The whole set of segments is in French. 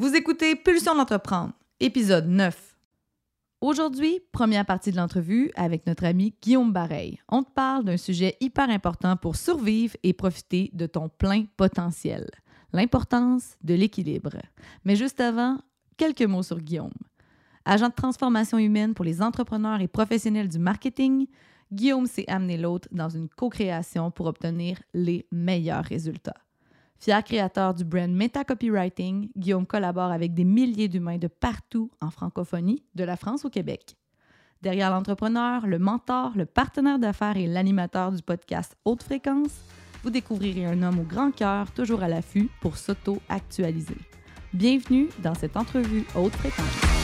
Vous écoutez Pulsion d'entreprendre, épisode 9. Aujourd'hui, première partie de l'entrevue avec notre ami Guillaume Bareil. On te parle d'un sujet hyper important pour survivre et profiter de ton plein potentiel. L'importance de l'équilibre. Mais juste avant, quelques mots sur Guillaume. Agent de transformation humaine pour les entrepreneurs et professionnels du marketing, Guillaume s'est amené l'autre dans une co-création pour obtenir les meilleurs résultats. Fier créateur du brand Meta Copywriting, Guillaume collabore avec des milliers d'humains de partout en francophonie, de la France au Québec. Derrière l'entrepreneur, le mentor, le partenaire d'affaires et l'animateur du podcast Haute Fréquence, vous découvrirez un homme au grand cœur, toujours à l'affût pour s'auto-actualiser. Bienvenue dans cette entrevue Haute Fréquence.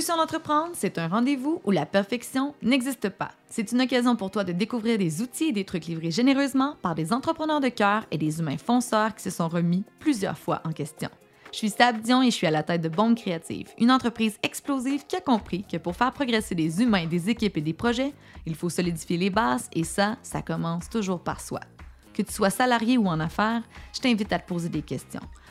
Pulsion d'entreprendre, c'est un rendez-vous où la perfection n'existe pas. C'est une occasion pour toi de découvrir des outils et des trucs livrés généreusement par des entrepreneurs de cœur et des humains fonceurs qui se sont remis plusieurs fois en question. Je suis Stab Dion et je suis à la tête de Bombe Créative, une entreprise explosive qui a compris que pour faire progresser des humains, des équipes et des projets, il faut solidifier les bases et ça, ça commence toujours par soi. Que tu sois salarié ou en affaires, je t'invite à te poser des questions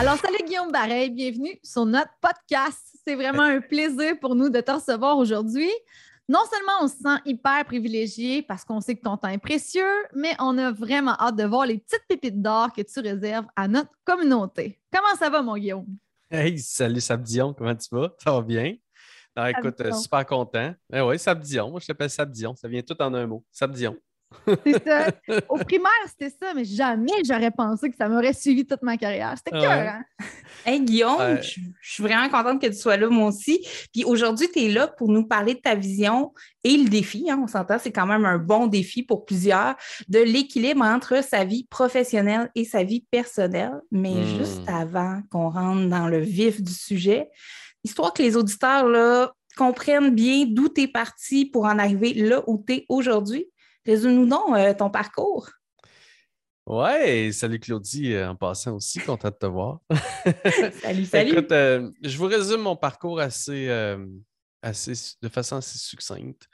Alors, salut Guillaume Bareil, bienvenue sur notre podcast. C'est vraiment un plaisir pour nous de te recevoir aujourd'hui. Non seulement on se sent hyper privilégié parce qu'on sait que ton temps est précieux, mais on a vraiment hâte de voir les petites pépites d'or que tu réserves à notre communauté. Comment ça va, mon Guillaume? Hey, salut Sabdion, comment tu vas? Ça va bien? Non, écoute, euh, super content. Eh oui, Sabdion, moi je t'appelle Sabdion, ça vient tout en un mot. Sabdion. C'est ça. Au primaire, c'était ça, mais jamais j'aurais pensé que ça m'aurait suivi toute ma carrière. C'était cœur, hein? Hey Guillaume, je, suis vraiment contente que tu sois là, moi aussi. Puis aujourd'hui, tu es là pour nous parler de ta vision et le défi. Hein, on s'entend, c'est quand même un bon défi pour plusieurs, de l'équilibre entre sa vie professionnelle et sa vie personnelle. Mais hmm. juste avant qu'on rentre dans le vif du sujet, histoire que les auditeurs là, comprennent bien d'où tu es parti pour en arriver là où tu es aujourd'hui. Résume-nous donc euh, ton parcours. Ouais, salut Claudie, euh, en passant aussi, content de te voir. salut, salut. Écoute, euh, je vous résume mon parcours assez, assez de façon assez succincte.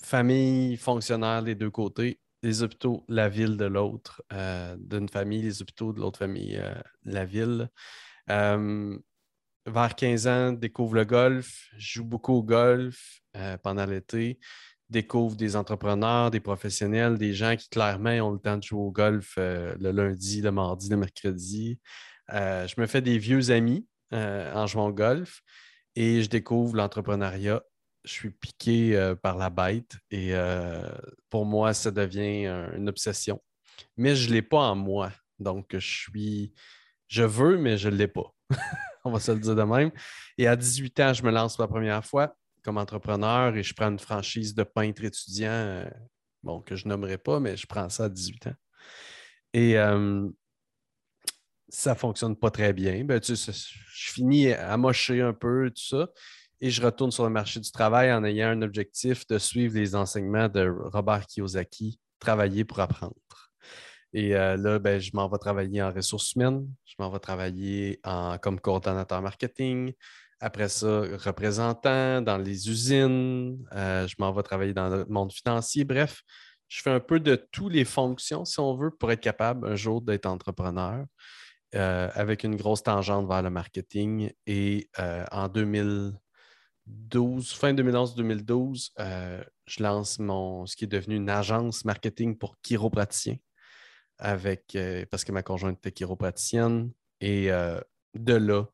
famille, fonctionnaire des deux côtés, les hôpitaux, la ville de l'autre, d'une famille, les hôpitaux de l'autre famille, la ville. vers 15 ans, découvre le golf, joue beaucoup au golf pendant l'été découvre des entrepreneurs, des professionnels, des gens qui clairement ont le temps de jouer au golf euh, le lundi, le mardi, le mercredi. Euh, je me fais des vieux amis euh, en jouant au golf et je découvre l'entrepreneuriat. Je suis piqué par la bête et pour moi, ça devient une obsession. Mais je ne l'ai pas en moi. Donc, je suis. Je veux, mais je ne l'ai pas. On va se le dire de même. Et à 18 ans, je me lance pour la première fois comme entrepreneur et je prends une franchise de peintre étudiant, euh, bon, que je nommerai pas, mais je prends ça à 18 ans. Et euh, ça ne fonctionne pas très bien. Ben, tu je finis à mocher un peu, tout ça, et je retourne sur le marché du travail en ayant un objectif de suivre les enseignements de Robert Kiyosaki, travailler pour apprendre. Et euh, là, ben, je m'en vais travailler en ressources humaines, je m'en vais travailler en, comme coordonnateur marketing, après ça, représentant dans les usines, euh, je m'en vais travailler dans le monde financier. Bref, je fais un peu de toutes les fonctions, si on veut, pour être capable un jour d'être entrepreneur, euh, avec une grosse tangente vers le marketing. Et euh, en 2012, fin 2011-2012, je lance mon, ce qui est devenu une agence marketing pour chiropraticiens, avec, parce que ma conjointe était chiropraticienne. Et de là,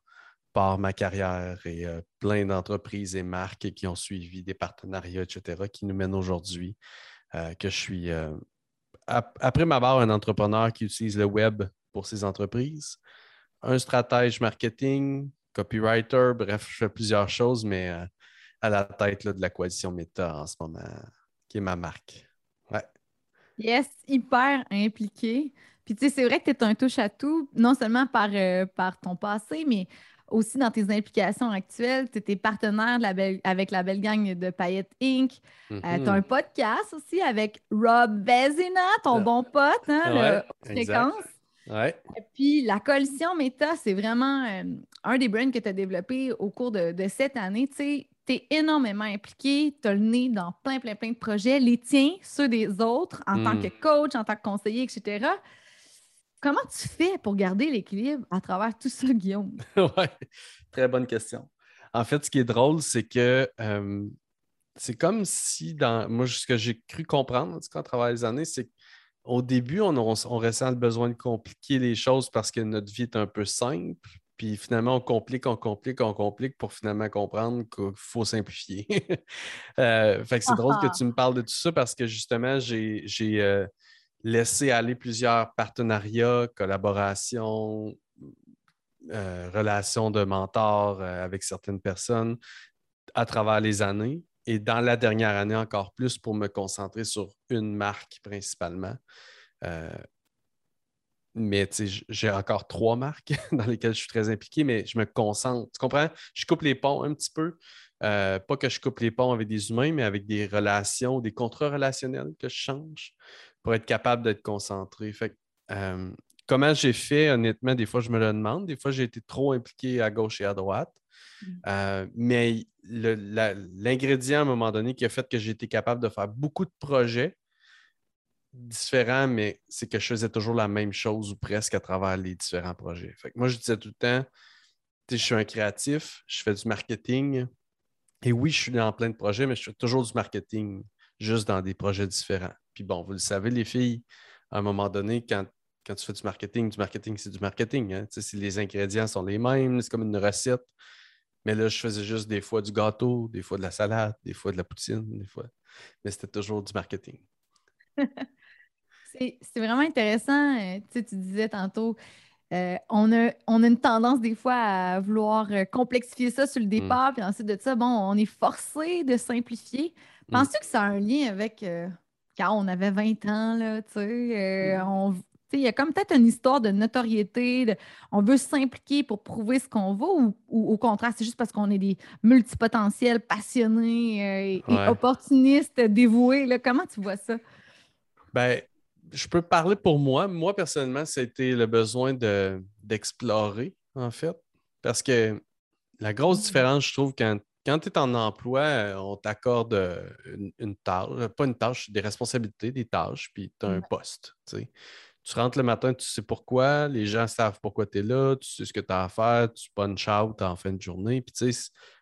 par ma carrière et euh, plein d'entreprises et marques qui ont suivi des partenariats, etc., qui nous mènent aujourd'hui, euh, que je suis, euh, après ma barre, un entrepreneur qui utilise le web pour ses entreprises, un stratège marketing, copywriter, bref, je fais plusieurs choses, mais à la tête de la coalition Meta en ce moment, qui est ma marque. Ouais. Yes, hyper impliqué. Puis, tu sais, c'est vrai que tu es un touche-à-tout, non seulement par, euh, par ton passé, mais aussi dans tes implications actuelles. Tu es partenaire avec la belle gang de Payette Inc. tu as un podcast aussi avec Rob Vezina, ton ah. bon pote, hein, le Fréquence. Ouais. Et puis, la coalition Meta, c'est vraiment euh, un des brands que tu as développé au cours de, cette année. Tu es énormément impliqué, tu as le nez dans plein, plein, plein de projets, les tiens, ceux des autres, en tant hmm. que coach, en tant que conseiller, etc. Comment tu fais pour garder l'équilibre à travers tout ça, Guillaume? oui, très bonne question. En fait, ce qui est drôle, c'est que euh, c'est comme si, dans moi, ce que j'ai cru comprendre en travers les années, c'est qu'au début, on, on, ressent le besoin de compliquer les choses parce que notre vie est un peu simple. Puis finalement, on complique, on complique, on complique pour finalement comprendre qu'il faut simplifier. Euh, fait que c'est drôle que tu me parles de tout ça parce que justement, j'ai euh, laisser aller plusieurs partenariats, collaborations, euh, relations de mentor euh, avec certaines personnes à travers les années. Et dans la dernière année, encore plus pour me concentrer sur une marque principalement. Euh, mais j'ai encore trois marques dans lesquelles je suis très impliqué, mais je me concentre. Tu comprends? Je coupe les ponts un petit peu. pas que je coupe les ponts avec des humains, mais avec des relations, des contrats relationnels que je change pour être capable d'être concentré. Fait euh, comment j'ai fait, honnêtement, des fois, je me le demande. Des fois, j'ai été trop impliqué à gauche et à droite. Mm. Euh, mais l'ingrédient à un moment donné qui a fait que j'ai été capable de faire beaucoup de projets différents, mais c'est que je faisais toujours la même chose ou presque à travers les différents projets. Fait moi, je disais tout le temps, je suis un créatif, je fais du marketing. Et oui, je suis dans plein de projets, mais je fais toujours du marketing, juste dans des projets différents. Puis bon, vous le savez, les filles, à un moment donné, quand, tu fais du marketing, du marketing, c'est du marketing. Hein? Si les ingrédients sont les mêmes, c'est comme une recette. Mais là, je faisais juste des fois du gâteau, des fois de la salade, des fois de la poutine, des fois. Mais c'était toujours du marketing. c'est vraiment intéressant. Euh, tu, disais tantôt, euh, on, a, on, a, une tendance des fois à vouloir euh, complexifier ça sur le mm. départ, puis ensuite de ça, bon, on est forcé de simplifier. Mm. Penses-tu que ça a un lien avec quand on avait 20 ans, là, tu sais, euh, il y a comme peut-être une histoire de notoriété, on veut s'impliquer pour prouver ce qu'on vaut ou, au contraire, c'est juste parce qu'on est des multipotentiels passionnés euh, et, opportunistes dévoués. Là. Comment tu vois ça? Ben, je peux parler pour moi. Moi, personnellement, c'était le besoin d'explorer, en fait. Parce que la grosse mmh. différence, je trouve, quand quand tu es en emploi, euh, on t'accorde euh, une, tâche, euh, pas une tâche, des responsabilités, des tâches, puis tu as un poste. Tu rentres le matin, tu sais pourquoi, les gens savent pourquoi tu es là, tu sais ce que tu as à faire, tu punch out en fin de journée, puis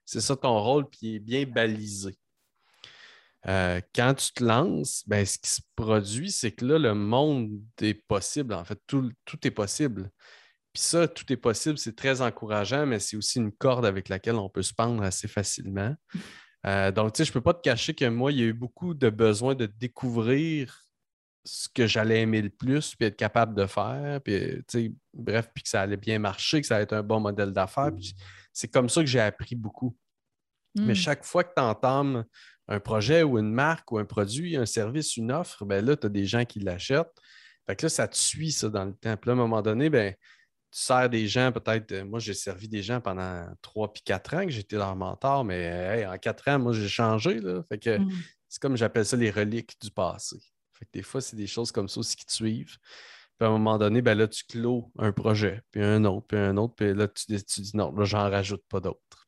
c'est ça ton rôle, puis il est bien balisé. quand tu te lances, ben, ce qui se produit, c'est que là, le monde est possible. En fait, tout, tout est possible. Puis ça, tout est possible, c'est très encourageant, mais c'est aussi une corde avec laquelle on peut se pendre assez facilement. Euh, donc, tu sais, je ne peux pas te cacher que moi, il y a eu beaucoup de besoin de découvrir ce que j'allais aimer le plus, puis être capable de faire, puis, tu sais, bref, puis que ça allait bien marcher, que ça allait être un bon modèle d'affaires. c'est comme ça que j'ai appris beaucoup. Mais hmm. chaque fois que tu entames un projet ou une marque ou un produit, un service, une offre, ben là, tu as des gens qui l'achètent. Fait que là, ça te suit, ça, dans le temps. Puis là, à un moment donné, ben, sers des gens, peut-être, euh, moi j'ai servi des gens pendant trois puis quatre ans que j'étais leur mentor, mais en quatre ans, moi j'ai changé. Là, fait que mm. c'est comme j'appelle ça les reliques du passé. Fait que des fois, c'est des choses comme ça aussi qui te suivent. Puis à un moment donné, ben là, tu clôt un projet, puis un autre, puis un autre, puis là, tu, dis non, là, j'en rajoute pas d'autres.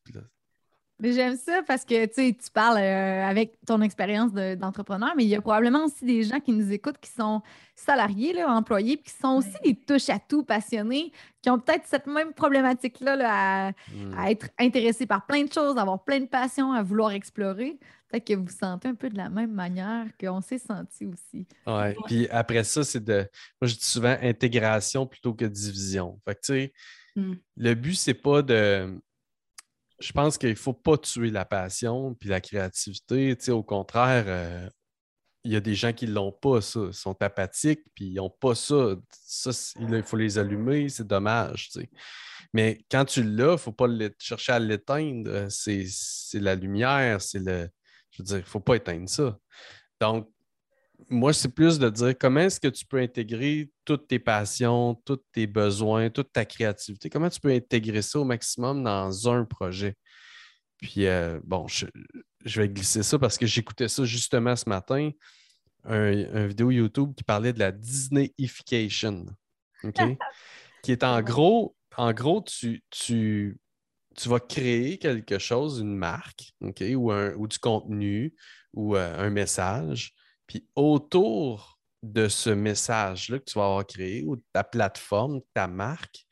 J'aime ça parce que tu parles euh, avec ton expérience d'entrepreneur, mais il y a probablement aussi des gens qui nous écoutent qui sont salariés, là, employés, puis qui sont aussi des touches-à-tout passionnés, qui ont peut-être cette même problématique-là hmm. à, être intéressés par plein de choses, à avoir plein de passions, à vouloir explorer. Peut-être que vous vous sentez un peu de la même manière qu'on s'est senti aussi. Oui, puis après ça, c'est de. Moi, je dis souvent intégration plutôt que division. Fait que, tu sais, hmm. le but, c'est pas de je pense qu'il ne faut pas tuer la passion puis la créativité. au contraire, euh, il y a des gens qui ne l'ont pas, ça. Ils sont apathiques, puis ils n'ont pas ça. Ça, il faut les allumer, c'est dommage. Mais quand tu l'as, il ne faut pas chercher à l'éteindre. C'est la lumière, c'est le. Je veux dire, il ne faut pas éteindre ça. Donc, moi, c'est plus de dire comment est-ce que tu peux intégrer toutes tes passions, tous tes besoins, toute ta créativité? Comment tu peux intégrer ça au maximum dans un projet? Puis, euh, bon, je, vais glisser ça parce que j'écoutais ça justement ce matin, un, vidéo YouTube qui parlait de la Disneyification. OK? qui est en gros, en gros, tu, tu, tu vas créer quelque chose, une marque, OK? Ou, un, ou du contenu ou euh, un message puis autour de ce message-là que tu vas avoir créé ou de ta plateforme, ta marque,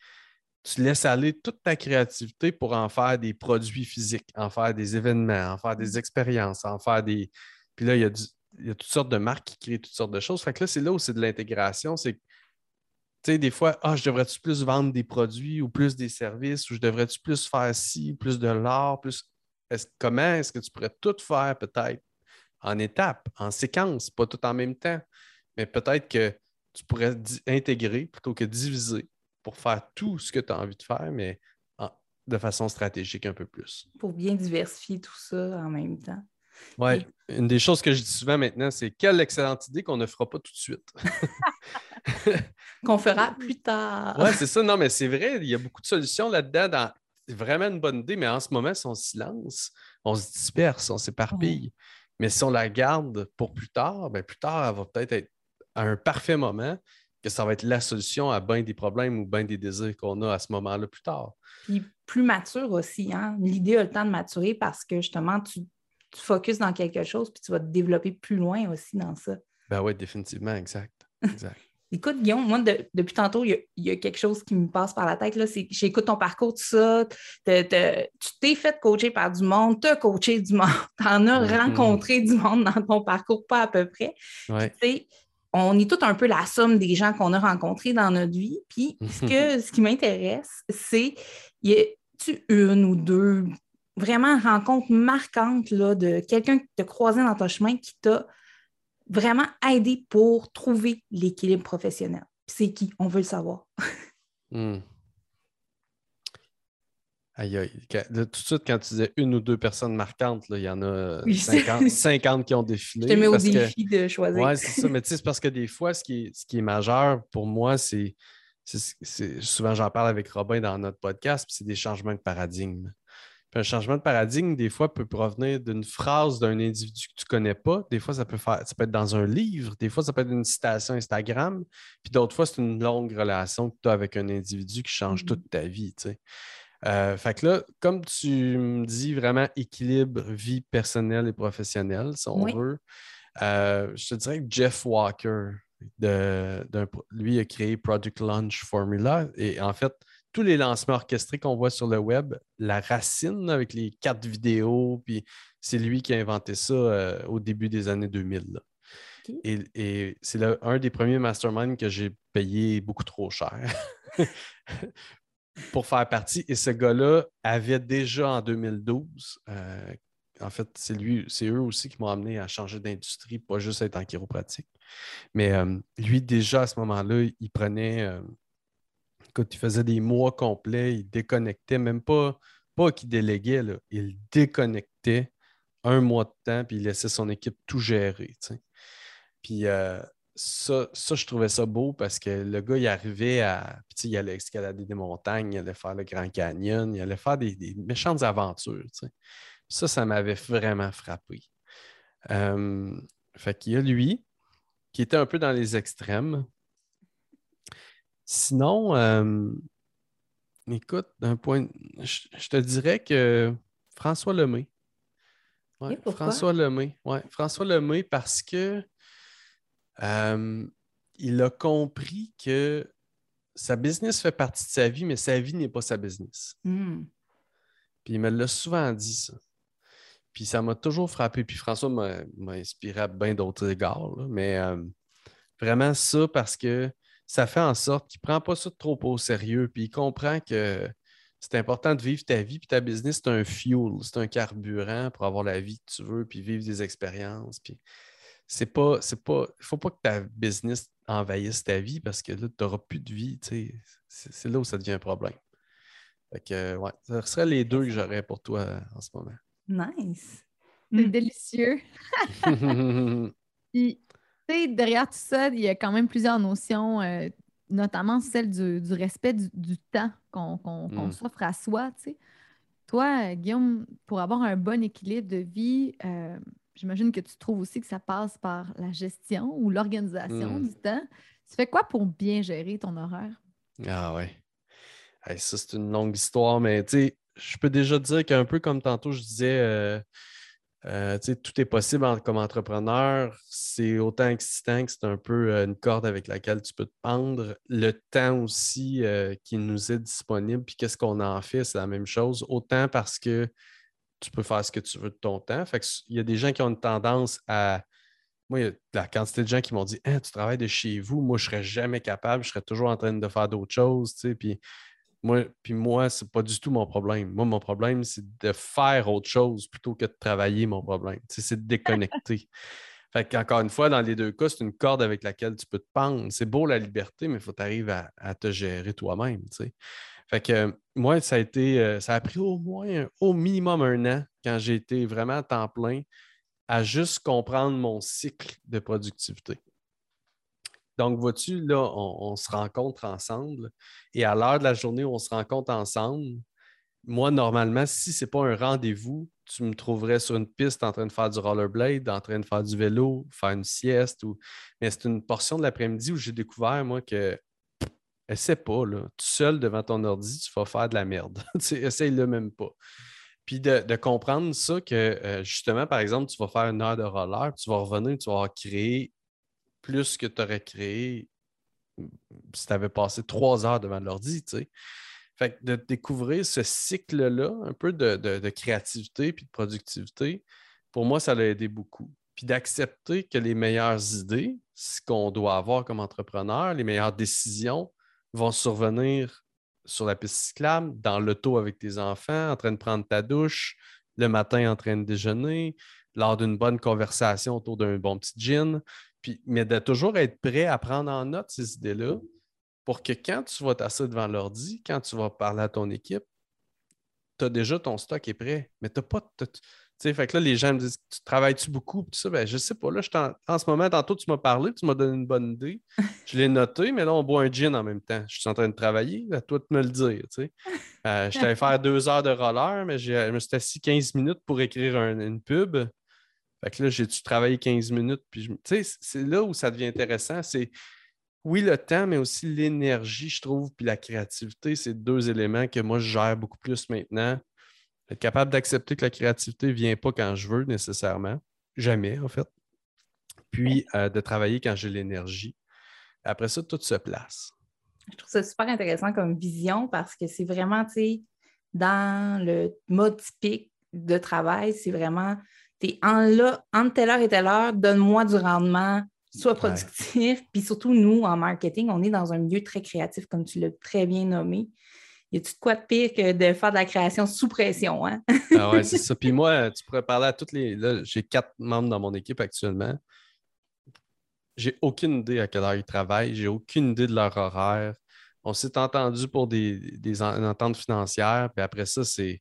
tu laisses aller toute ta créativité pour en faire des produits physiques, en faire des événements, en faire des mmh. expériences, en faire des. Puis là, il y a, toutes sortes de marques qui créent toutes sortes de choses. Fait que là, c'est là où c'est de l'intégration. C'est tu sais, des fois, ah, je devrais-tu plus vendre des produits ou plus des services ou je devrais-tu plus faire ci, plus de l'art, plus. comment est-ce que tu pourrais tout faire peut-être en étapes, en séquence, pas tout en même temps. Mais peut-être que tu pourrais intégrer plutôt que diviser pour faire tout ce que tu as envie de faire, mais de façon stratégique un peu plus. Pour bien diversifier tout ça en même temps. Oui, une des choses que je dis souvent maintenant, c'est quelle excellente idée qu'on ne fera pas tout de suite. qu'on fera plus tard. Oui, c'est ça. Non, mais c'est vrai, il y a beaucoup de solutions là-dedans. C'est vraiment une bonne idée, mais en ce moment, si on se silence, on se disperse, on s'éparpille. Mais si on la garde pour plus tard, bien, plus tard, elle va peut-être être à un parfait moment que ça va être la solution à bien des problèmes ou bien des désirs qu'on a à ce moment-là plus tard. Puis plus mature aussi. Hein? L'idée a le temps de maturer parce que justement, tu, tu focuses dans quelque chose puis tu vas te développer plus loin aussi dans ça. Ben oui, définitivement, exact. exact. Écoute, Guillaume, moi, depuis tantôt, il y, a, quelque chose qui me passe par la tête. C'est j'écoute ton parcours, tout ça. tu t'es fait coacher par du monde, tu as coaché du monde, tu en as mm-hmm. rencontré du monde dans ton parcours, pas à peu près. on est tout un peu la somme des gens qu'on a rencontrés dans notre vie. Puis, ce, que, ce qui m'intéresse, c'est y a-tu une ou deux vraiment rencontres marquantes là, de quelqu'un qui t'a croisé dans ton chemin qui t'a vraiment aider pour trouver l'équilibre professionnel. C'est qui? On veut le savoir. Hmm. Aïe, aïe. tout de suite, quand tu disais une ou deux personnes marquantes, il y en a 50, qui ont défilé. Je te mets au défi de choisir. Oui, c'est ça. Mais tu sais, c'est parce que des fois, ce qui est, ce qui est majeur pour moi, c'est. Souvent, j'en parle avec Robin dans notre podcast, c'est des changements de paradigme un changement de paradigme, des fois, peut provenir d'une phrase d'un individu que tu ne connais pas. Des fois, ça peut, faire, ça peut être dans un livre. Des fois, ça peut être une citation Instagram. Puis d'autres fois, c'est une longue relation que tu as avec un individu qui change mm-hmm. toute ta vie. Euh, fait que là, comme tu me dis vraiment équilibre vie personnelle et professionnelle, si on veut, euh, je te dirais que Jeff Walker, de, lui, a créé Project Launch Formula. Et en fait, tous les lancements orchestrés qu'on voit sur le web, la racine avec les quatre vidéos, puis c'est lui qui a inventé ça euh, au début des années 2000. Et, c'est un des premiers masterminds que j'ai payé beaucoup trop cher pour faire partie. Et ce gars-là avait déjà en 2012, euh, en fait, c'est lui, c'est eux aussi qui m'ont amené à changer d'industrie, pas juste être en chiropratique. Mais euh, lui, déjà à ce moment-là, il prenait quand il faisait des mois complets, il déconnectait, même pas, pas qu'il déléguait, il déconnectait un mois de temps, puis il laissait son équipe tout gérer. Puis euh, ça, ça, je trouvais ça beau parce que le gars, il arrivait à. Puis il allait escalader des montagnes, il allait faire le Grand Canyon, il allait faire des, méchantes aventures. Ça, ça m'avait vraiment frappé. Euh, fait qu'il y a lui, qui était un peu dans les extrêmes, Sinon, euh, écoute, d'un point, je, te dirais que François Lemay. Ouais, François Lemay. Ouais, François Lemay parce que euh, il a compris que sa business fait partie de sa vie, mais sa vie n'est pas sa business. Hmm. Puis il me l'a souvent dit, ça. Puis ça m'a toujours frappé. Puis François m'a inspiré à bien d'autres égards. Mais euh, vraiment ça parce que ça fait en sorte qu'il ne prend pas ça trop au sérieux, puis il comprend que c'est important de vivre ta vie, puis ta business, c'est un fuel, c'est un carburant pour avoir la vie que tu veux, puis vivre des expériences. Puis c'est pas, c'est pas, il faut pas que ta business envahisse ta vie parce que là, tu n'auras plus de vie, c'est là où ça devient un problème. Fait que, ouais, ça serait les deux que j'aurais pour toi en ce moment. Nice. C'est délicieux. derrière tout ça, il y a quand même plusieurs notions, euh, notamment celle du, respect du, temps qu'on mm. s'offre à soi. Toi, Guillaume, pour avoir un bon équilibre de vie, euh, j'imagine que tu trouves aussi que ça passe par la gestion ou l'organisation mm. du temps. Tu fais quoi pour bien gérer ton horaire? Ah ouais. ça, c'est une longue histoire, mais tu sais, je peux déjà dire qu'un peu comme tantôt, je disais, euh, euh, tout est possible comme entrepreneur. C'est autant excitant que c'est un peu euh, une corde avec laquelle tu peux te pendre. Le temps aussi qui nous est disponible, puis qu'est-ce qu'on en fait, c'est la même chose. Autant parce que tu peux faire ce que tu veux de ton temps. Fait il y a des gens qui ont une tendance à. Moi, il y a la quantité de gens qui m'ont dit hein, Tu travailles de chez vous, moi, je ne serais jamais capable, je serais toujours en train de faire d'autres choses. Puis moi, puis moi, c'est pas du tout mon problème. Moi, mon problème, c'est de faire autre chose plutôt que de travailler mon problème. c'est de déconnecter. fait qu'encore une fois, dans les deux cas, c'est une corde avec laquelle tu peux te pendre. C'est beau la liberté, mais il faut que tu arrives à, te gérer toi-même. Fait que moi, ça a été, euh, ça a pris au moins, au minimum un an quand j'ai été vraiment à temps plein à juste comprendre mon cycle de productivité. Donc, vois-tu, là, on, se rencontre ensemble et à l'heure de la journée on se rencontre ensemble, moi, normalement, si ce n'est pas un rendez-vous, tu me trouverais sur une piste en train de faire du rollerblade, en train de faire du vélo, faire une sieste. Ou... Mais c'est une portion de l'après-midi où j'ai découvert, moi, que essaie pas, là. Tout seul devant ton ordi, tu vas faire de la merde. Essaye-le même pas. Puis de, comprendre ça que euh, justement, par exemple, tu vas faire une heure de roller, tu vas revenir, tu vas créer plus que tu aurais créé si tu avais passé trois heures devant l'ordi, tu sais. Fait que de découvrir ce cycle-là, un peu de, créativité puis de productivité, pour moi, ça l'a aidé beaucoup. Puis d'accepter que les meilleures idées, ce qu'on doit avoir comme entrepreneur, les meilleures décisions vont survenir sur la piste cyclable, dans l'auto avec tes enfants, en train de prendre ta douche, le matin en train de déjeuner, lors d'une bonne conversation autour d'un bon petit gin mais de toujours être prêt à prendre en note ces idées-là pour que quand tu vas t'asseoir devant l'ordi, quand tu vas parler à ton équipe, tu as déjà ton stock est prêt. Mais tu n'as pas. Tu sais, fait que là, les gens me disent Tu travailles-tu beaucoup? Puis ça, ben, je sais pas. Là, en, ce moment, tantôt, tu m'as parlé, tu m'as donné une bonne idée. Je l'ai noté, mais là, on boit un gin en même temps. Je suis en train de travailler. À toi de me le dire. Tu sais. Euh, je t'avais faire deux heures de roller, mais je me suis assis 15 minutes pour écrire une pub. Fait que là, j'ai dû travailler 15 minutes. Puis, tu sais, c'est là où ça devient intéressant. C'est oui, le temps, mais aussi l'énergie, je trouve, puis la créativité. C'est deux éléments que moi, je gère beaucoup plus maintenant. Être capable d'accepter que la créativité ne vient pas quand je veux nécessairement. Jamais, en fait. Puis euh, de travailler quand j'ai l'énergie. Après ça, tout se place. Je trouve ça super intéressant comme vision parce que c'est vraiment, tu sais, dans le mode typique de travail, c'est vraiment en là, entre telle heure et telle heure, donne-moi du rendement, sois productif. Puis surtout, nous, en marketing, on est dans un milieu très créatif, comme tu l'as très bien nommé. Y a-tu de quoi de pire que de faire de la création sous pression? Hein? ah ouais, c'est ça. Puis moi, tu pourrais parler à toutes les. Là, j'ai quatre membres dans mon équipe actuellement. J'ai aucune idée à quelle heure ils travaillent. J'ai aucune idée de leur horaire. On s'est entendu pour des, des ententes financières. Puis après ça, c'est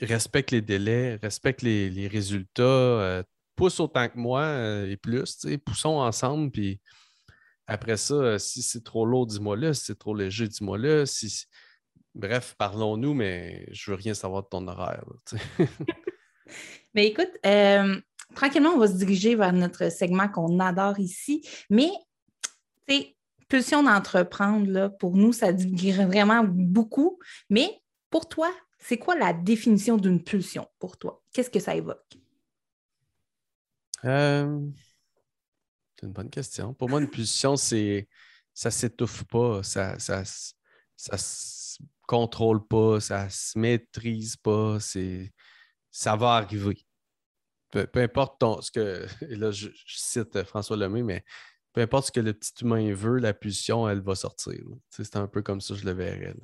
respecte les délais, respecte les, résultats, euh, pousse autant que moi euh, et plus, poussons ensemble, puis après ça, euh, si c'est trop lourd, dis-moi là, si c'est trop léger, dis-moi là. Bref, parlons-nous, mais je veux rien savoir de ton horaire. mais écoute, tranquillement, on va se diriger vers notre segment qu'on adore ici, mais pulsion d'entreprendre, pour nous, ça dit vraiment beaucoup. Mais pour toi, c'est quoi la définition d'une pulsion pour toi? Qu'est-ce que ça évoque? Euh, c'est une bonne question. Pour moi, une pulsion, c'est ça s'étouffe pas, ça, ça, ça se contrôle pas, ça se maîtrise pas, c'est ça va arriver. Peu, importe ton, ce que, et là je, cite François Lemay, mais peu importe ce que le petit humain veut, la pulsion, elle va sortir. C'est un peu comme ça je le verrais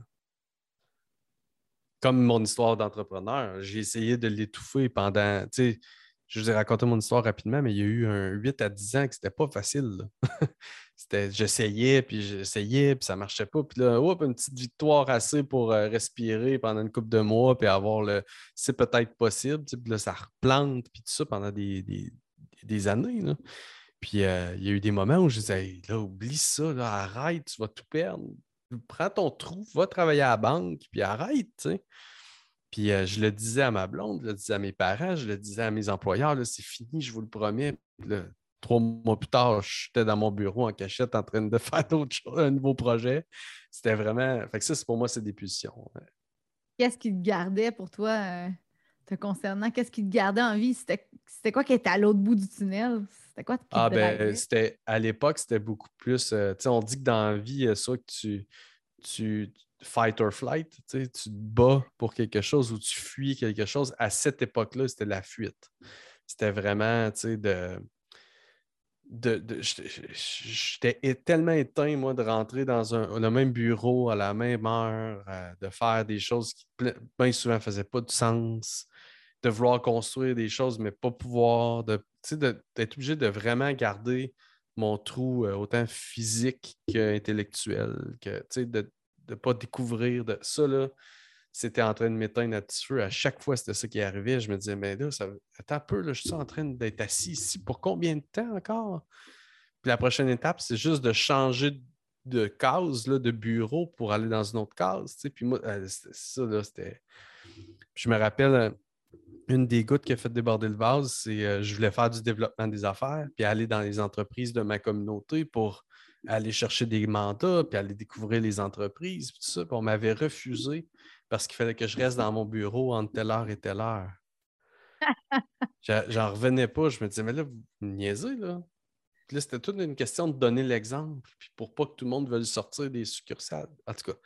comme mon histoire d'entrepreneur, j'ai essayé de l'étouffer pendant, je vous ai raconté mon histoire rapidement, mais il y a eu un 8 à 10 ans que c'était pas facile. j'essayais, puis j'essayais, puis ça marchait pas. Puis là, hop, une petite victoire assez pour euh, respirer pendant une couple de mois, puis avoir le c'est peut-être possible. Puis là, ça replante, puis tout ça pendant des, des, années. Puis euh, il y a eu des moments où je disais, là, oublie ça, là, arrête, tu vas tout perdre. Prends ton trou, va travailler à la banque, puis arrête. Puis euh, je le disais à ma blonde, je le disais à mes parents, je le disais à mes employeurs, c'est fini, je vous le promets. trois mois plus tard, j'étais dans mon bureau en cachette en train de faire d'autres choses, un nouveau projet. C'était vraiment. Fait que ça, pour moi, c'est des pulsions. Qu'est-ce qui te gardait pour toi euh, te concernant? Qu'est-ce qui te gardait en vie? C'était quoi qui était à l'autre bout du tunnel? C'était quoi Ah, ben, c'était à l'époque, c'était beaucoup plus. Euh, tu sais, on dit que dans la vie, soit que tu, tu fight or flight, tu te bats pour quelque chose ou tu fuis quelque chose. À cette époque-là, c'était la fuite. C'était vraiment, tu sais, de. J'étais tellement éteint, moi, de rentrer dans un, le même bureau à la même heure, euh, de faire des choses qui bien souvent ne faisaient pas de sens, de vouloir construire des choses, mais pas pouvoir, de d'être obligé de vraiment garder mon trou euh, autant physique qu'intellectuel, que, de ne pas découvrir de ça, là, c'était en train de m'éteindre à petit feu. À chaque fois, c'était ça qui arrivait. Je me disais, mais là, ça, attends un peu, là, je suis en train d'être assis ici pour combien de temps encore? Puis la prochaine étape, c'est juste de changer de case, là, de bureau pour aller dans une autre case. Puis moi, euh, ça, là, c'était. Je me rappelle, euh, une des gouttes qui a fait déborder le vase, c'est euh, je voulais faire du développement des affaires, puis aller dans les entreprises de ma communauté pour aller chercher des mandats, puis aller découvrir les entreprises, puis tout ça. Puis on m'avait refusé parce qu'il fallait que je reste dans mon bureau entre telle heure et telle heure. J'en revenais pas. Je me disais, mais là, vous me niaisez, là. Puis là, c'était toute une question de donner l'exemple, puis pour pas que tout le monde veuille sortir des succursales. En tout cas.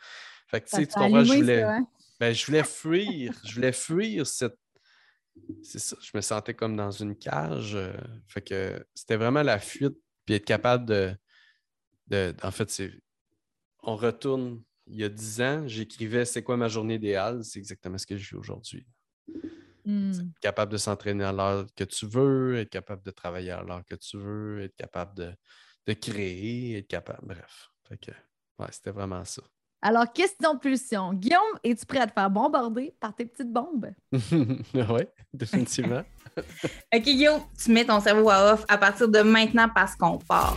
Fait que, tu sais, tu comprends, je voulais, hein? ben, je voulais fuir, je voulais fuir cette c'est ça, je me sentais comme dans une cage. Euh, fait que c'était vraiment la fuite, puis être capable de. en fait, c'est. On retourne il y a dix ans, j'écrivais c'est quoi ma journée idéale, c'est exactement ce que je vis aujourd'hui. Hmm. Capable de s'entraîner à l'heure que tu veux, être capable de travailler à l'heure que tu veux, être capable de, créer, être capable. Bref. Fait que, ouais, c'était vraiment ça. Alors, question pulsion. Guillaume, es-tu prêt à te faire bombarder par tes petites bombes? oui, définitivement. OK, Guillaume, tu mets ton cerveau à off à partir de maintenant parce qu'on part.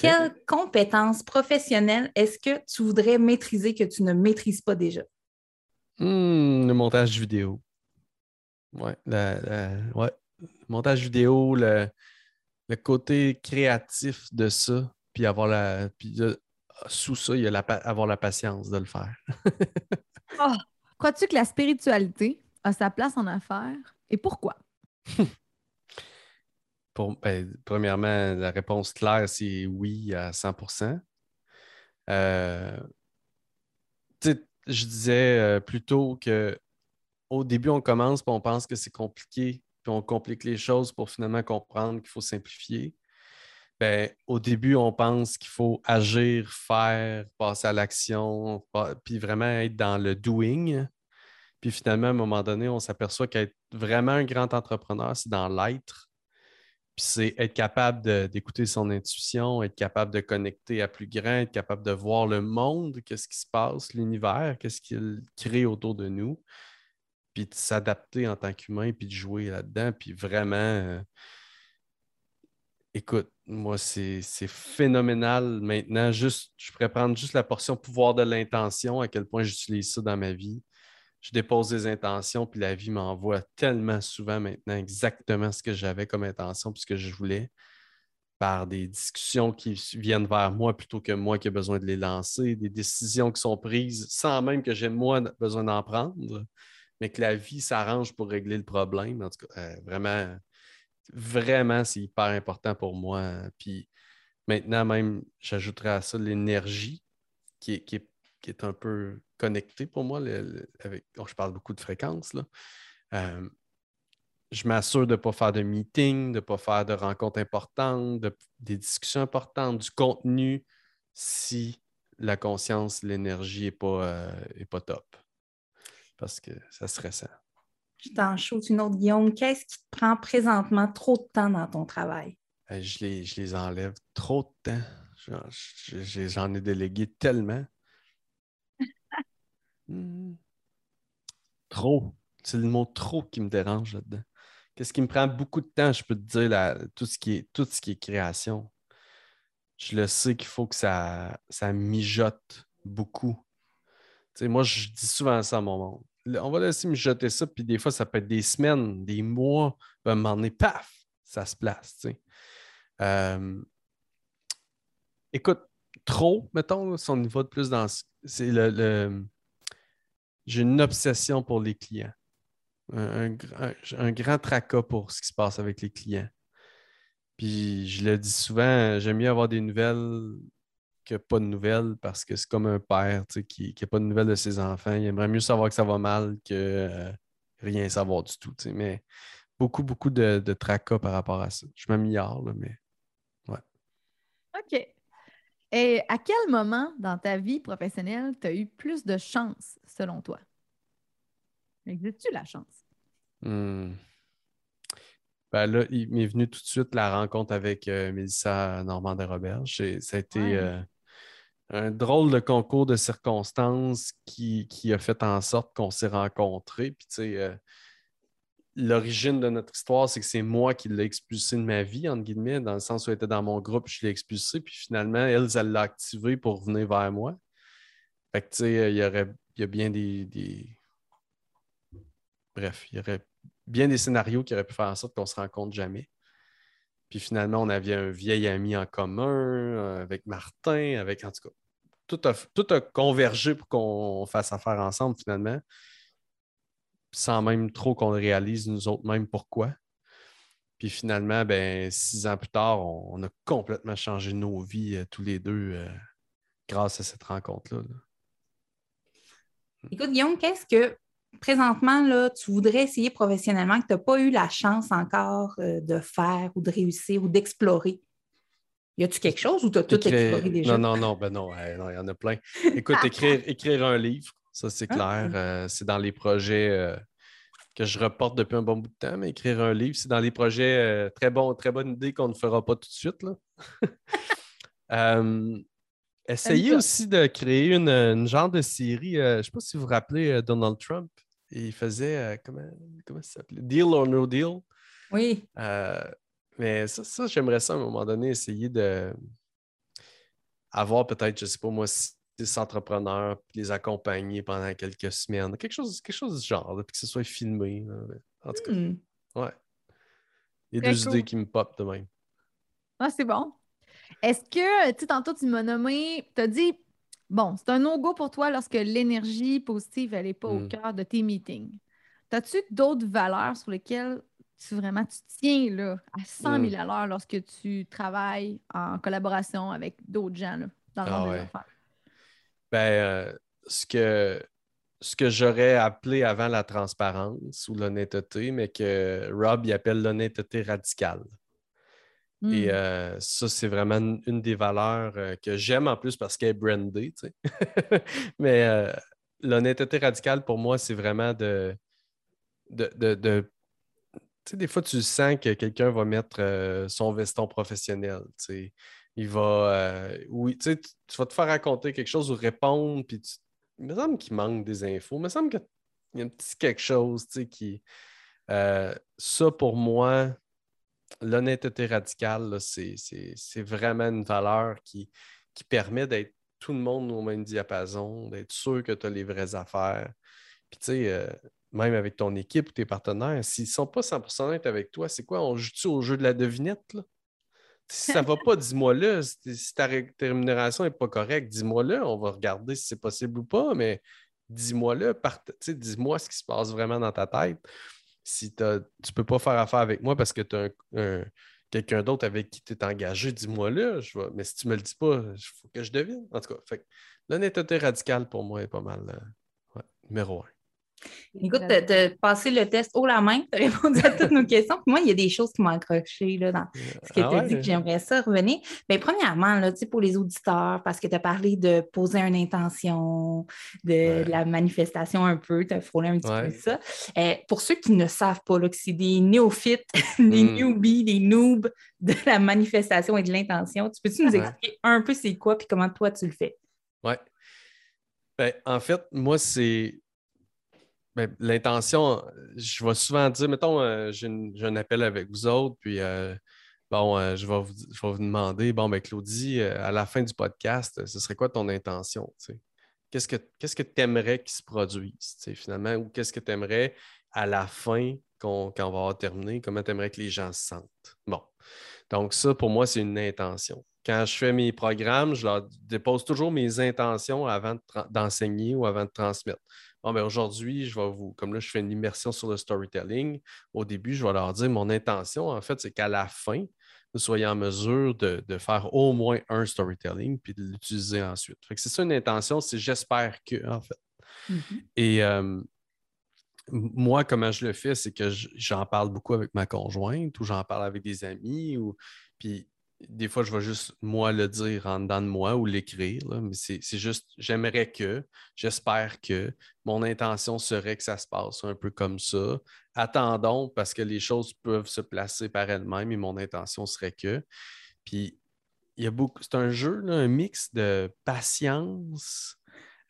Quelles compétences professionnelles est-ce que tu voudrais maîtriser que tu ne maîtrises pas déjà? Hmm, le montage vidéo. Ouais, ouais. Le montage vidéo, le, le côté créatif de ça, puis avoir la. Puis sous ça, il y a la, avoir la patience de le faire. oh, Crois-tu que la spiritualité a sa place en affaires? Et pourquoi? Ben, premièrement, la réponse claire, c'est oui à 100% euh, Je disais euh, plutôt que au début, on commence et on pense que c'est compliqué on complique les choses pour finalement comprendre qu'il faut simplifier. Ben, au début, on pense qu'il faut agir, faire, passer à l'action, puis vraiment être dans le doing. Puis finalement, à un moment donné, on s'aperçoit qu'être vraiment un grand entrepreneur, c'est dans l'être. Puis c'est être capable d'écouter son intuition, être capable de connecter à plus grand, être capable de voir le monde, qu'est-ce qui se passe, l'univers, qu'est-ce qu'il crée autour de nous puis de s'adapter en tant qu'humain, puis de jouer là-dedans, puis vraiment. Euh, écoute, moi, c'est phénoménal maintenant. Juste, je pourrais prendre juste la portion pouvoir de l'intention, à quel point j'utilise ça dans ma vie. Je dépose des intentions, puis la vie m'envoie tellement souvent maintenant exactement ce que j'avais comme intention, puis ce que je voulais, par des discussions qui viennent vers moi plutôt que moi qui ai besoin de les lancer, des décisions qui sont prises sans même que j'ai moi besoin d'en prendre mais que la vie s'arrange pour régler le problème. En tout cas, euh, vraiment, vraiment, c'est hyper important pour moi. Puis maintenant, même, j'ajouterais à ça l'énergie qui est, qui, est, un peu connectée pour moi. avec, oh, je parle beaucoup de fréquences. Là. Euh, je m'assure de ne pas faire de meeting, de ne pas faire de rencontres importantes, de, des discussions importantes, du contenu, si la conscience, l'énergie n'est pas, euh, pas top. Parce que ça serait ça. Je t'en shoot une autre, Guillaume. Qu'est-ce qui te prend présentement trop de temps dans ton travail? Euh, je, les, je les enlève trop de temps. J'en ai délégué tellement. Trop. C'est le mot trop qui me dérange là-dedans. Qu'est-ce qui me prend beaucoup de temps, je peux te dire, tout, ce qui est, tout ce qui est création. Je le sais qu'il faut que ça, ça mijote beaucoup. moi, je dis souvent ça à mon monde. On va laisser mijoter ça, puis des fois, ça peut être des semaines, des mois, puis à un moment donné, paf, ça se place. Euh, écoute, trop, mettons, si on y va de plus dans. C'est le... J'ai une obsession pour les clients un, grand tracas pour ce qui se passe avec les clients. Puis je le dis souvent, j'aime mieux avoir des nouvelles que pas de nouvelles parce que c'est comme un père qui n'a pas de nouvelles de ses enfants. Il aimerait mieux savoir que ça va mal que euh, rien savoir du tout. Mais beaucoup, beaucoup de, tracas par rapport à ça. Je m'améliore, mais ouais. OK. Et à quel moment dans ta vie professionnelle tu as eu plus de chance, selon toi? Existe-tu la chance? Hmm. Ben là, il m'est venu tout de suite la rencontre avec euh, Mélissa Normand-Roberge. Ça a été euh, un drôle de concours de circonstances qui, a fait en sorte qu'on s'est rencontrés. Puis, tu sais, euh, l'origine de notre histoire, c'est que c'est moi qui l'ai expulsé de ma vie, entre guillemets, dans le sens où elle était dans mon groupe, je l'ai expulsé. Puis finalement, elle, elle l'a activé pour venir vers moi. Fait que, tu sais, il y aurait y a bien des bref, il y aurait bien des scénarios qui auraient pu faire en sorte qu'on se rencontre jamais. Puis finalement, on avait un vieil ami en commun euh, avec Martin, avec en tout cas, tout a, tout a convergé pour qu'on fasse affaire ensemble finalement, sans même trop qu'on réalise nous autres même pourquoi. Puis finalement, ben, six ans plus tard, on, a complètement changé nos vies euh, tous les deux euh, grâce à cette rencontre-là. Écoute, Guillaume, qu'est-ce que présentement, là, tu voudrais essayer professionnellement que tu n'as pas eu la chance encore euh, de faire ou de réussir ou d'explorer? Y a-tu quelque chose ou tu as tout exploré déjà? Non, non, non, ben non, il y en a plein. Écoute, écrire, écrire un livre, ça c'est ah. clair. Euh, c'est dans les projets euh, que je reporte depuis un bon bout de temps, mais écrire un livre, c'est dans les projets très bon, très bonne idée qu'on ne fera pas tout de suite. Là. Essayez aussi de créer une, genre de série. je ne sais pas si vous vous rappelez Donald Trump il faisait, euh, comment, comment ça s'appelait? Deal or no deal? Oui. Euh, mais ça, j'aimerais ça à un moment donné, essayer de avoir peut-être, je ne sais pas moi, six entrepreneurs, puis les accompagner pendant quelques semaines. Quelque chose, quelque chose du genre, puis que ce soit filmé. En tout cas, hmm. ouais. Il y a deux idées qui me popent de même. Ah, c'est bon. Est-ce que, tu sais, tantôt, tu m'as nommé, tu as dit Bon, c'est un no-go pour toi lorsque l'énergie positive, n'est pas au hmm. cœur de tes meetings. As-tu d'autres valeurs sur lesquelles tu vraiment tu tiens là, à 100 000 hmm. à l'heure lorsque tu travailles en collaboration avec d'autres gens dans le ah monde des affaires? Ben, euh, ce que, ce que j'aurais appelé avant la transparence ou l'honnêteté, mais que Rob y appelle l'honnêteté radicale. Et mmh. euh, ça, c'est vraiment une, des valeurs euh, que j'aime en plus parce qu'elle est brandée. Mais euh, l'honnêteté radicale, pour moi, c'est vraiment de. de, de, tu sais, des fois, tu sens que quelqu'un va mettre son veston professionnel. Il va. oui, tu, tu vas te faire raconter quelque chose ou répondre, puis il me semble qu'il manque des infos. Il me semble qu'il y a un petit quelque chose qui. ça, pour moi, l'honnêteté radicale, c'est vraiment une valeur qui, qui permet d'être tout le monde au même diapason, d'être sûr que tu as les vraies affaires. Puis, tu sais, euh, même avec ton équipe ou tes partenaires, s'ils ne sont pas 100% honnêtes avec toi, c'est quoi? On joue-tu au jeu de la devinette? Là? Si ça ne va pas, dis-moi là. Si ta rémunération n'est pas correcte, dis-moi là. On va regarder si c'est possible ou pas, mais dis-moi là. Dis-moi ce qui se passe vraiment dans ta tête si tu ne peux pas faire affaire avec moi parce que tu as quelqu'un d'autre avec qui tu es engagé, dis-moi là. Je Mais si tu ne me le dis pas, il faut que je devine. En tout cas, l'honnêteté radicale pour moi est pas mal euh, numéro un. Écoute, tu as passé le test haut la main, tu as répondu à toutes nos questions. Puis moi, il y a des choses qui m'ont accroché là, dans ce que tu as dit que j'aimerais ça revenir. Mais premièrement, là, pour les auditeurs, parce que tu as parlé de poser une intention, de, la manifestation un peu, tu as frôlé un petit peu ça. Euh, pour ceux qui ne savent pas là, que c'est des néophytes, des hmm. newbies, des noobs de la manifestation et de l'intention, tu peux-tu nous expliquer un peu c'est quoi et comment toi tu le fais? Oui. Ben, en fait, moi, c'est ben, l'intention, je vais souvent dire, mettons, euh, j'ai un appel avec vous autres, puis euh, bon, euh, je, vais vous, demander, bon, ben Claudie, à la fin du podcast, ce serait quoi ton intention? Qu'est-ce que tu aimerais qu'il se produise, finalement, ou qu'est-ce que tu aimerais à la fin, quand on va avoir terminé, comment tu aimerais que les gens se sentent? Bon. Donc, ça, pour moi, c'est une intention. Quand je fais mes programmes, je leur dépose toujours mes intentions avant d'enseigner ou avant de transmettre. Bon, ben aujourd'hui, je vais vous, comme là, je fais une immersion sur le storytelling. Au début, je vais leur dire mon intention, en fait, c'est qu'à la fin, vous soyez en mesure de, faire au moins un storytelling puis de l'utiliser ensuite. c'est ça une intention, c'est j'espère que, en fait. Mm-hmm. Et euh, moi, comment je le fais, c'est que j'en parle beaucoup avec ma conjointe ou j'en parle avec des amis ou puis des fois, je vais juste moi le dire en dedans de moi ou l'écrire, mais c'est juste, j'aimerais que, j'espère que, mon intention serait que ça se passe un peu comme ça. Attendons parce que les choses peuvent se placer par elles-mêmes et mon intention serait que. Puis, il y a beaucoup, c'est un jeu, un mix de patience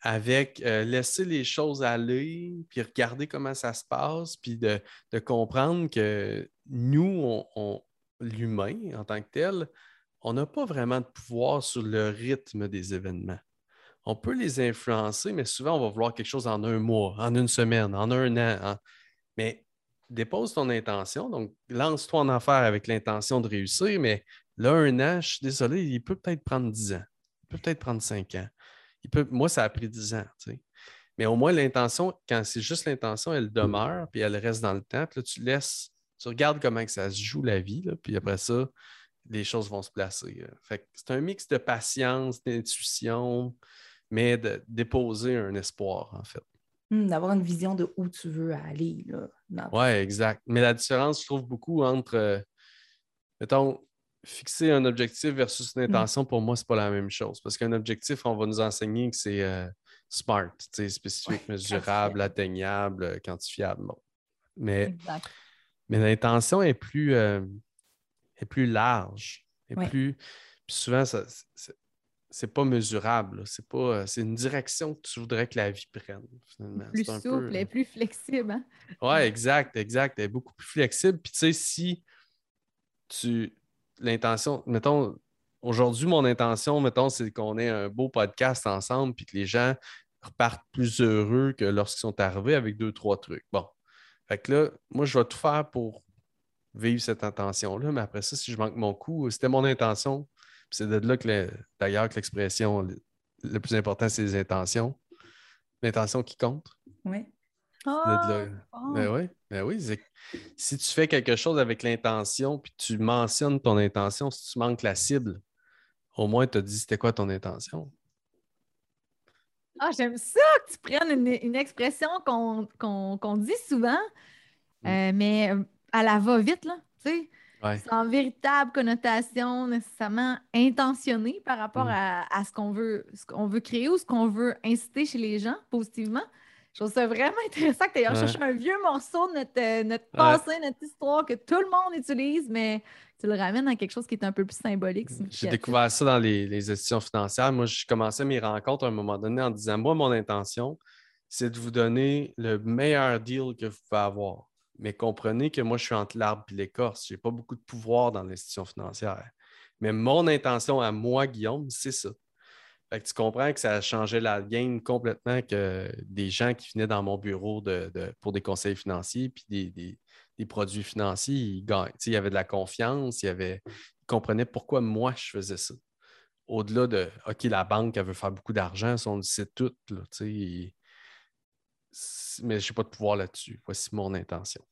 avec euh, laisser les choses aller, puis regarder comment ça se passe, puis de, comprendre que nous, on l'humain en tant que tel, on n'a pas vraiment de pouvoir sur le rythme des événements. On peut les influencer, mais souvent, on va vouloir quelque chose en un mois, en une semaine, en un an. Mais dépose ton intention. Donc, lance-toi en affaire avec l'intention de réussir, mais là, un an, je suis désolé, il peut peut-être prendre dix ans. Il peut peut-être prendre cinq ans. Il peut... Moi, ça a pris dix ans. Mais au moins, l'intention, quand c'est juste l'intention, elle demeure, puis elle reste dans le temps. Puis là, tu laisses tu regardes comment que ça se joue la vie, puis après ça, les choses vont se placer. Euh. c'est un mix de patience, d'intuition, mais de déposer un espoir, en fait. Hmm, d'avoir une vision de où tu veux aller. Oui, exact. Mais la différence, je trouve beaucoup entre, euh, mettons, fixer un objectif versus une hmm. intention, pour moi, ce n'est pas la même chose. Parce qu'un objectif, on va nous enseigner que c'est euh, smart, spécifique, mesurable, atteignable, quantifiable. Mais exact. Mais l'intention est plus, euh, est plus large. Est plus, puis souvent, ça, c'est pas mesurable. C'est pas, euh, c'est une direction que tu voudrais que la vie prenne. Plus souple et plus flexible. Hein? Oui, exact, exact. Elle est beaucoup plus flexible. Puis tu sais, si tu. L'intention, mettons, aujourd'hui, mon intention, mettons, c'est qu'on ait un beau podcast ensemble, puis que les gens repartent plus heureux que lorsqu'ils sont arrivés avec deux, trois trucs. Bon, fait que là, moi, je vais tout faire pour vivre cette intention-là, mais après ça, si je manque mon coup, c'était mon intention. C'est de là que, d'ailleurs, que l'expression le plus important, c'est les intentions. L'intention qui compte. Oui. Ah, ben oui, ben oui. Si tu fais quelque chose avec l'intention, puis tu mentionnes ton intention, si tu manques la cible, au moins tu as dit c'était quoi ton intention. Ah, j'aime ça que tu prennes une, expression qu'on dit souvent, mm. euh, mais euh, à la va-vite, là, tu sais. Sans véritable connotation nécessairement intentionnée par rapport mm. à, ce qu'on veut, veut créer ou ce qu'on veut inciter chez les gens positivement. Je trouve ça vraiment intéressant que tu aies cherché un vieux morceau de notre, euh, notre passé, notre histoire que tout le monde utilise, mais tu le ramènes à quelque chose qui est un peu plus symbolique. J'ai découvert ça dans les, les, institutions financières. Moi, je commençais mes rencontres à un moment donné en disant Moi, mon intention, c'est de vous donner le meilleur deal que vous pouvez avoir. Mais comprenez que moi, je suis entre l'arbre et l'écorce. Je n'ai pas beaucoup de pouvoir dans l'institution financière. Mais mon intention à moi, Guillaume, c'est ça. Que tu comprends que ça a changé la game complètement que des gens qui venaient dans mon bureau de, pour des conseils financiers puis des, des produits financiers, ils gagnent. il y avait de la confiance, il avait, ils comprenaient pourquoi moi je faisais ça. Au-delà de OK, la banque, elle veut faire beaucoup d'argent, on le sait tout, là, mais je n'ai pas de pouvoir là-dessus. Voici mon intention.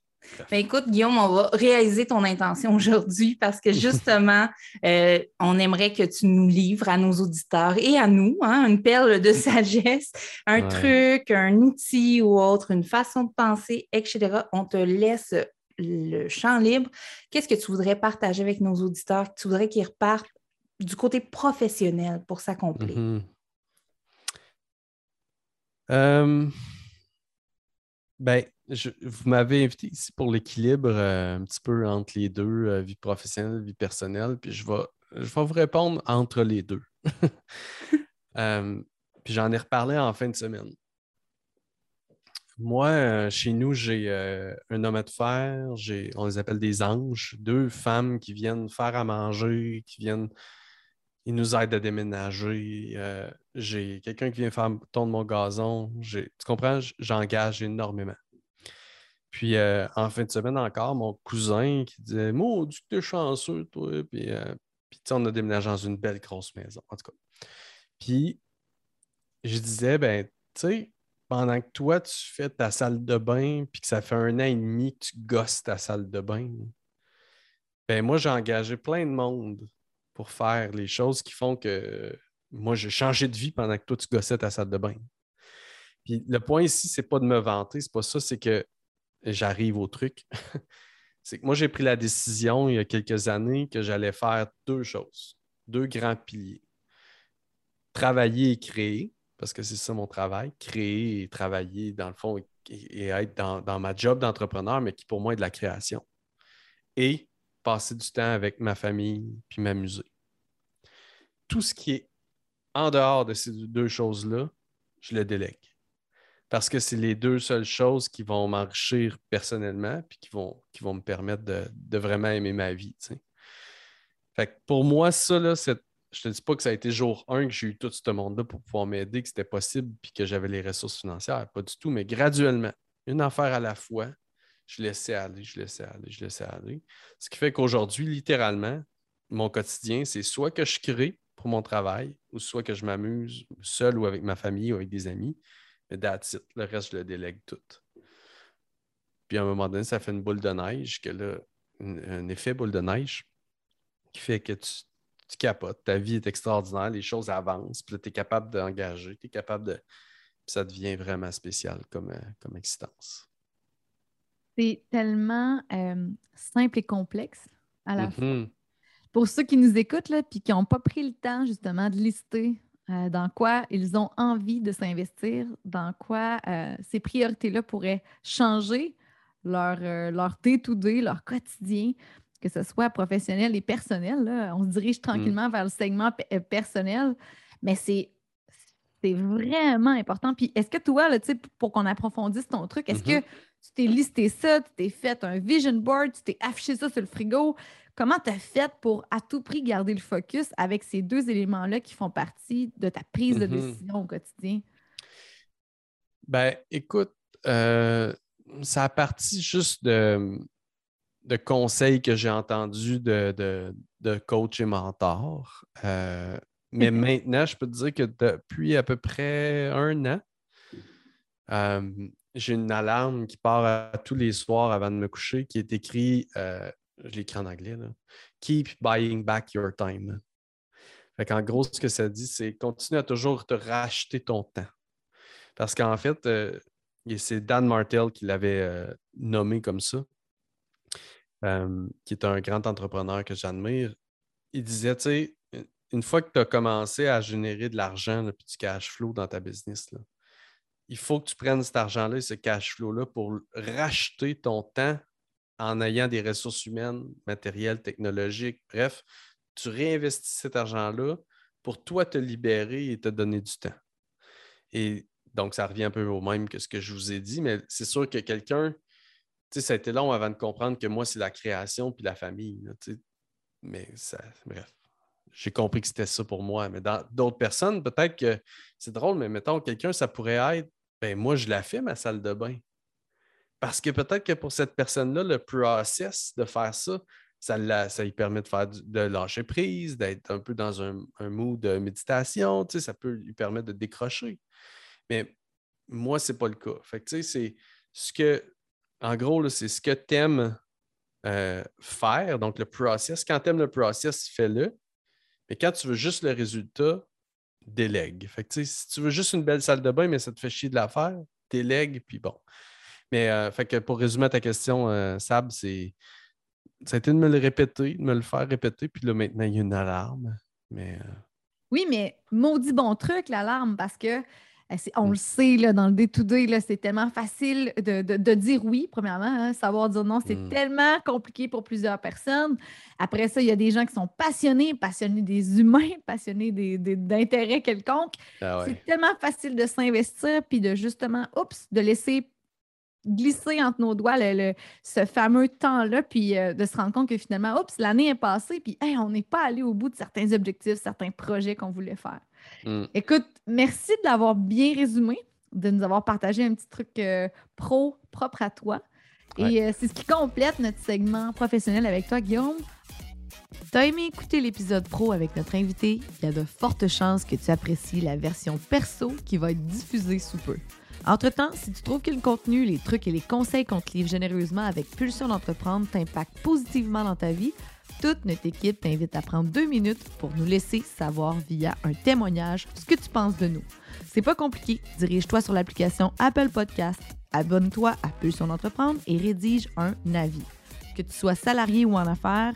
Ben, écoute, Guillaume, on va réaliser ton intention aujourd'hui parce que justement, euh, on aimerait que tu nous livres à nos auditeurs et à nous hein, une perle de sagesse, un truc, un outil ou autre, une façon de penser, etc. On te laisse le champ libre. Qu'est-ce que tu voudrais partager avec nos auditeurs? Tu voudrais qu'ils repartent du côté professionnel pour s'accomplir? Mm-hmm. Euh, ben, vous m'avez invité ici pour l'équilibre euh, un petit peu entre les deux, euh, vie professionnelle, vie personnelle, puis je vais, je vais vous répondre entre les deux. puis j'en ai reparlé en fin de semaine. Moi, chez nous, j'ai un homme de fer, on les appelle des anges, deux femmes qui viennent faire à manger, qui viennent il nous aide à déménager. Euh, j'ai quelqu'un qui vient faire tourner mon gazon. Tu comprends? J'engage énormément. Puis euh, en fin de semaine encore, mon cousin qui disait Maudit que t'es chanceux, toi. Puis, euh, puis on a déménagé dans une belle grosse maison, en tout cas. Puis je disais, ben, tu sais, pendant que toi, tu fais ta salle de bain, puis que ça fait un an et demi que tu gosses ta salle de bain, ben moi, j'ai engagé plein de monde pour faire les choses qui font que moi, j'ai changé de vie pendant que toi, tu gossais ta salle de bain. Puis le point ici, c'est pas de me vanter, c'est pas ça, c'est que j'arrive au truc. c'est que moi, j'ai pris la décision il y a quelques années que j'allais faire deux choses, deux grands piliers. Travailler et créer, parce que c'est ça mon travail, créer et travailler dans le fond et, être dans, dans ma job d'entrepreneur, mais qui pour moi est de la création. Et passer du temps avec ma famille puis m'amuser. Tout ce qui est en dehors de ces deux choses-là, je le délègue. Parce que c'est les deux seules choses qui vont m'enrichir personnellement puis qui vont, qui vont me permettre de, vraiment aimer ma vie. Pour moi, ça, là, je ne te dis pas que ça a été jour 1 que j'ai eu tout ce monde-là pour pouvoir m'aider, que c'était possible puis que j'avais les ressources financières. Pas du tout, mais graduellement, une affaire à la fois, je laissais aller, je laissais aller, je laissais aller. Ce qui fait qu'aujourd'hui, littéralement, mon quotidien, c'est soit que je crée pour mon travail, ou soit que je m'amuse seul ou avec ma famille ou avec des amis. Mais that's. Le reste, je le délègue tout. Puis à un moment donné, ça fait une boule de neige, que là, un, effet boule de neige qui fait que tu, tu, capotes. Ta vie est extraordinaire, les choses avancent, puis tu es capable d'engager, tu es capable de. Puis ça devient vraiment spécial comme, euh, comme existence. C'est tellement euh, simple et complexe à la fois. Mm-hmm. Pour ceux qui nous écoutent et qui n'ont pas pris le temps justement de lister euh, dans quoi ils ont envie de s'investir, dans quoi euh, ces priorités-là pourraient changer leur, leur day-to-day, leur quotidien, que ce soit professionnel et personnel. On se dirige tranquillement mm. vers le segment personnel, mais c'est c'est vraiment important. Puis est-ce que toi, là, pour qu'on approfondisse ton truc, est-ce que mm-hmm. Tu t'es listé ça, tu t'es fait un vision board, tu t'es affiché ça sur le frigo? Comment tu as fait pour à tout prix garder le focus avec ces deux éléments-là qui font partie de ta prise de mm-hmm. décision au quotidien? Ben, écoute, euh, ça a parti juste de, de conseils que j'ai entendus de, de, de coach et mentor. Euh, mais maintenant, je peux te dire que depuis à peu près un an, euh, j'ai une alarme qui part tous les soirs avant de me coucher qui est écrit, euh, je l'écris en anglais, Keep buying back your time. en gros, ce que ça dit, c'est continue à toujours te racheter ton temps. Parce qu'en fait, euh, c'est Dan Martel qui l'avait nommé comme ça, qui est un grand entrepreneur que j'admire. Il disait, tu sais, une fois que tu as commencé à générer de l'argent du cash flow dans ta business, il faut que tu prennes cet argent-là et ce cash flow-là pour racheter ton temps en ayant des ressources humaines, matérielles, technologiques. Bref, tu réinvestis cet argent-là pour toi te libérer et te donner du temps. Et donc, ça revient un peu au même que ce que je vous ai dit, mais c'est sûr que quelqu'un, tu sais, ça a été long avant de comprendre que moi, c'est la création puis la famille. mais ça, bref j'ai compris que c'était ça pour moi. Mais dans d'autres personnes, peut-être que c'est drôle, mais mettons, quelqu'un, ça pourrait être ben moi, je la fais, ma salle de bain. Parce que peut-être que pour cette personne-là, le process de faire ça, ça, ça lui permet de faire de lâcher prise, d'être un peu dans un, un mood de méditation, tu sais, ça peut lui permettre de décrocher. Mais moi, ce n'est pas le cas. Fait que, tu sais, c'est ce que en gros, c'est ce que tu aimes euh, faire, donc le process. Quand tu aimes le process, fais-le. Mais quand tu veux juste le résultat, délègue. Fait que, si tu veux juste une belle salle de bain, mais ça te fait chier de la faire, délègue, puis bon. Mais euh, pour résumer ta question, euh, Sab, c'est ça a été de me le répéter, de me le faire répéter, puis là, maintenant, il y a une alarme. Mais, Oui, mais maudit bon truc, l'alarme, parce que on le sait, là, dans le day-to-day, c'est tellement facile de, dire oui, premièrement. Hein, savoir dire non, c'est mm. tellement compliqué pour plusieurs personnes. Après ça, il y a des gens qui sont passionnés, passionnés des humains, passionnés d'intérêts quelconques. Ah c'est tellement facile de s'investir puis de justement, oups, de laisser glisser entre nos doigts ce fameux temps-là, puis euh, de se rendre compte que finalement, oups, l'année est passée, puis on n'est pas allé au bout de certains objectifs, certains projets qu'on voulait faire. Mm. Écoute, merci de l'avoir bien résumé, de nous avoir partagé un petit truc euh, pro propre à toi. Et euh, c'est ce qui complète notre segment professionnel avec toi, Guillaume. T'as aimé écouter l'épisode pro avec notre invité? Il y a de fortes chances que tu apprécies la version perso qui va être diffusée sous peu. Entre-temps, si tu trouves que le contenu, les trucs et les conseils qu'on te livre généreusement avec Pulsion d'entreprendre t'impactent positivement dans ta vie, toute notre équipe t'invite à prendre deux minutes pour nous laisser savoir via un témoignage ce que tu penses de nous. C'est pas compliqué, dirige-toi sur l'application Apple Podcast, abonne-toi à Pulsion d'entreprendre et rédige un avis. Que tu sois salarié ou en affaires,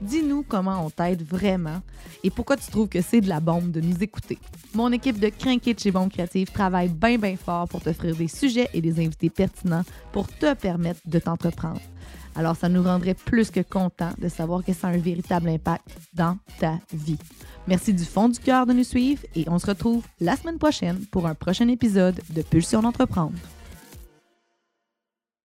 dis-nous comment on t'aide vraiment et pourquoi tu trouves que c'est de la bombe de nous écouter. Mon équipe de Crinquet chez Bombe Créative travaille bien bien fort pour t'offrir des sujets et des invités pertinents pour te permettre de t'entreprendre. Alors ça nous rendrait plus que content de savoir que ça a un véritable impact dans ta vie. Merci du fond du cœur de nous suivre et on se retrouve la semaine prochaine pour un prochain épisode de Pulsion d'entreprendre.